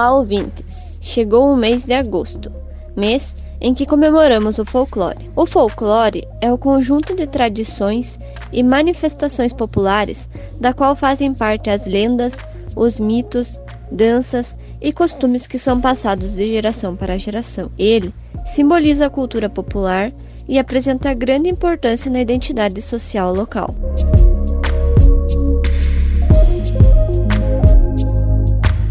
Olá, ouvintes! Chegou o mês de agosto, mês em que comemoramos o folclore. O folclore é o conjunto de tradições e manifestações populares da qual fazem parte as lendas, os mitos, danças e costumes que são passados de geração para geração. Ele simboliza a cultura popular e apresenta grande importância na identidade social local.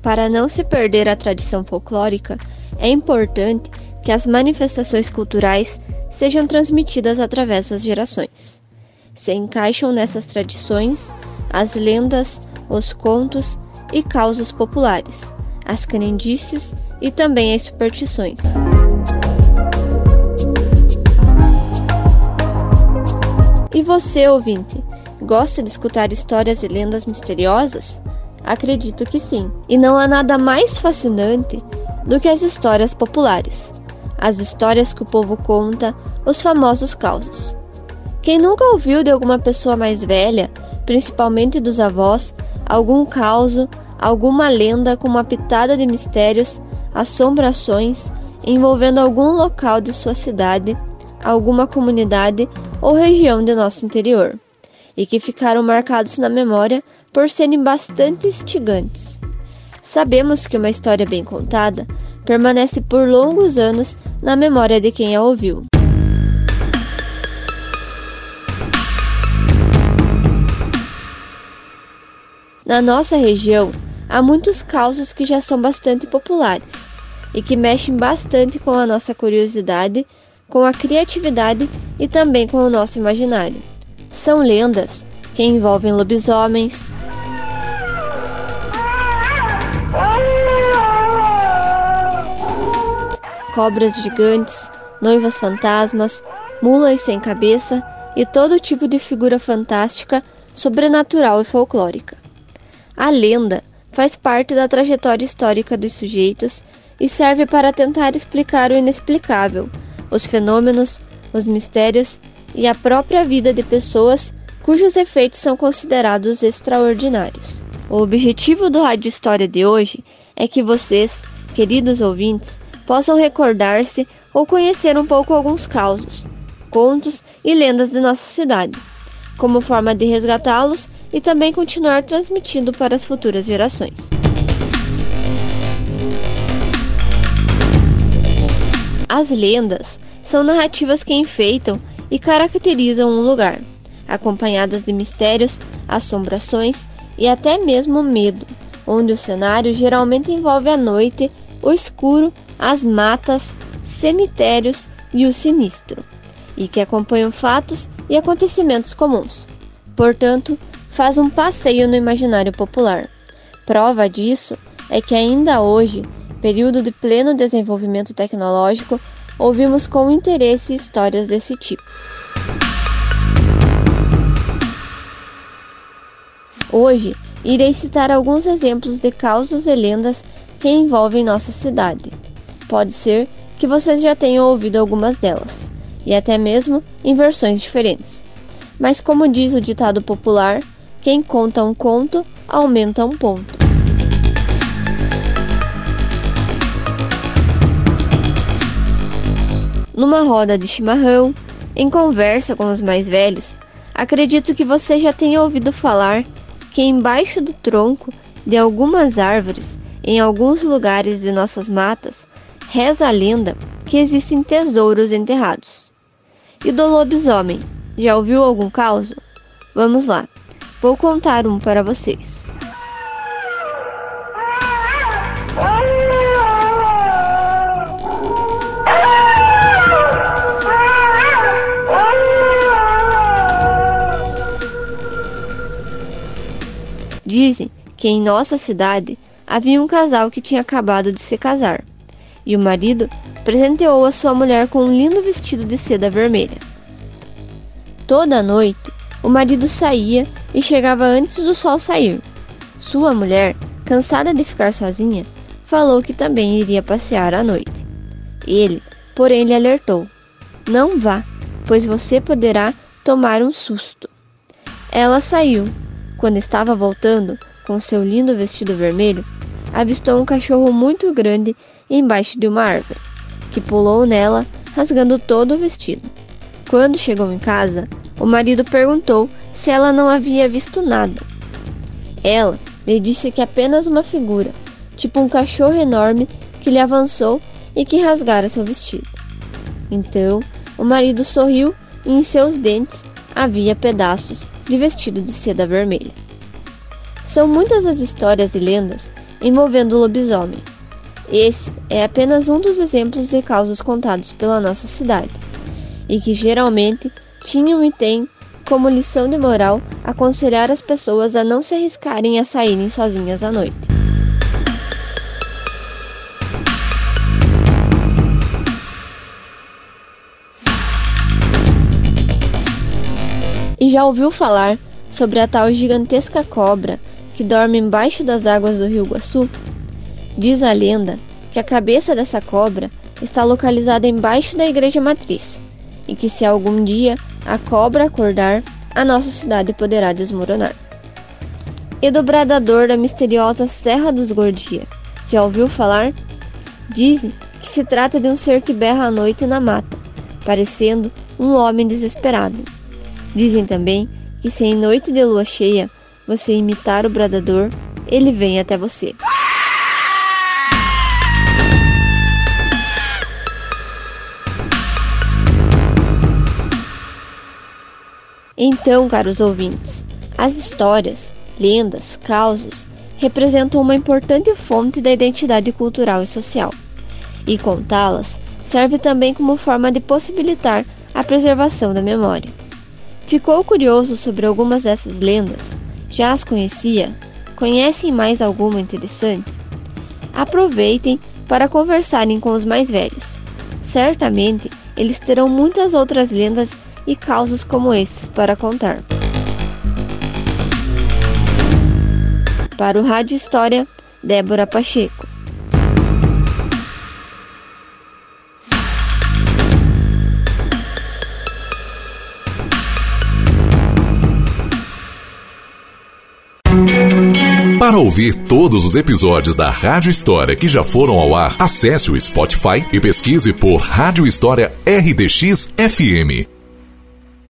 Para não se perder a tradição folclórica, é importante que as manifestações culturais sejam transmitidas através das gerações. Se encaixam nessas tradições as lendas, os contos e causos populares, as crendices e também as superstições. E você, ouvinte, gosta de escutar histórias e lendas misteriosas? Acredito que sim. E não há nada mais fascinante do que as histórias populares, as histórias que o povo conta, os famosos causos. Quem nunca ouviu de alguma pessoa mais velha, principalmente dos avós, algum causo, alguma lenda com uma pitada de mistérios, assombrações envolvendo algum local de sua cidade, alguma comunidade ou região de nosso interior, e que ficaram marcados na memória por serem bastante instigantes. Sabemos que uma história bem contada permanece por longos anos na memória de quem a ouviu. Na nossa região, há muitos causos que já são bastante populares e que mexem bastante com a nossa curiosidade, com a criatividade e também com o nosso imaginário. São lendas que envolvem lobisomens, cobras gigantes, noivas fantasmas, mulas sem cabeça e todo tipo de figura fantástica, sobrenatural e folclórica. A lenda faz parte da trajetória histórica dos sujeitos e serve para tentar explicar o inexplicável, os fenômenos, os mistérios e a própria vida de pessoas cujos efeitos são considerados extraordinários. O objetivo do Rádio História de hoje é que vocês, queridos ouvintes, possam recordar-se ou conhecer um pouco alguns causos, contos e lendas de nossa cidade, como forma de resgatá-los e também continuar transmitindo para as futuras gerações. As lendas são narrativas que enfeitam e caracterizam um lugar, acompanhadas de mistérios, assombrações e até mesmo medo, onde o cenário geralmente envolve a noite, o escuro as matas, cemitérios e o sinistro, e que acompanham fatos e acontecimentos comuns. Portanto, faz um passeio no imaginário popular. Prova disso é que ainda hoje, período de pleno desenvolvimento tecnológico, ouvimos com interesse histórias desse tipo. Hoje, irei citar alguns exemplos de causos e lendas que envolvem nossa cidade. Pode ser que vocês já tenham ouvido algumas delas, e até mesmo em versões diferentes. Mas, como diz o ditado popular, quem conta um conto aumenta um ponto. Numa roda de chimarrão, em conversa com os mais velhos, acredito que você já tenha ouvido falar que embaixo do tronco de algumas árvores, em alguns lugares de nossas matas, Reza a lenda que existem tesouros enterrados. E do lobisomem, já ouviu algum caso? Vamos lá, vou contar um para vocês. Dizem que em nossa cidade havia um casal que tinha acabado de se casar, e o marido presenteou a sua mulher com um lindo vestido de seda vermelha. Toda noite, o marido saía e chegava antes do sol sair. Sua mulher, cansada de ficar sozinha, falou que também iria passear à noite. Ele, porém, lhe alertou: Não vá, pois você poderá tomar um susto. Ela saiu. Quando estava voltando, com seu lindo vestido vermelho, avistou um cachorro muito grande embaixo de uma árvore, que pulou nela, rasgando todo o vestido. Quando chegou em casa, o marido perguntou se ela não havia visto nada. Ela lhe disse que apenas uma figura, tipo um cachorro enorme, que lhe avançou e que rasgara seu vestido. Então, o marido sorriu e em seus dentes havia pedaços de vestido de seda vermelha. São muitas as histórias e lendas envolvendo o lobisomem. Esse é apenas um dos exemplos de causos contados pela nossa cidade, e que geralmente tinham e têm como lição de moral aconselhar as pessoas a não se arriscarem a saírem sozinhas à noite. E já ouviu falar sobre a tal gigantesca cobra que dorme embaixo das águas do rio Guaçu? Diz a lenda que a cabeça dessa cobra está localizada embaixo da igreja matriz e que se algum dia a cobra acordar, a nossa cidade poderá desmoronar. E do bradador da misteriosa Serra dos Gordia, já ouviu falar? Dizem que se trata de um ser que berra à noite na mata, parecendo um homem desesperado. Dizem também que se em noite de lua cheia você imitar o bradador, ele vem até você. Então, caros ouvintes, as histórias, lendas, causos representam uma importante fonte da identidade cultural e social. E contá-las serve também como forma de possibilitar a preservação da memória. Ficou curioso sobre algumas dessas lendas? Já as conhecia? Conhecem mais alguma interessante? Aproveitem para conversarem com os mais velhos. Certamente eles terão muitas outras lendas e causos como esses para contar. Para o Rádio História, Débora Pacheco. Para ouvir todos os episódios da Rádio História que já foram ao ar, acesse o Spotify e pesquise por Rádio História RDX FM.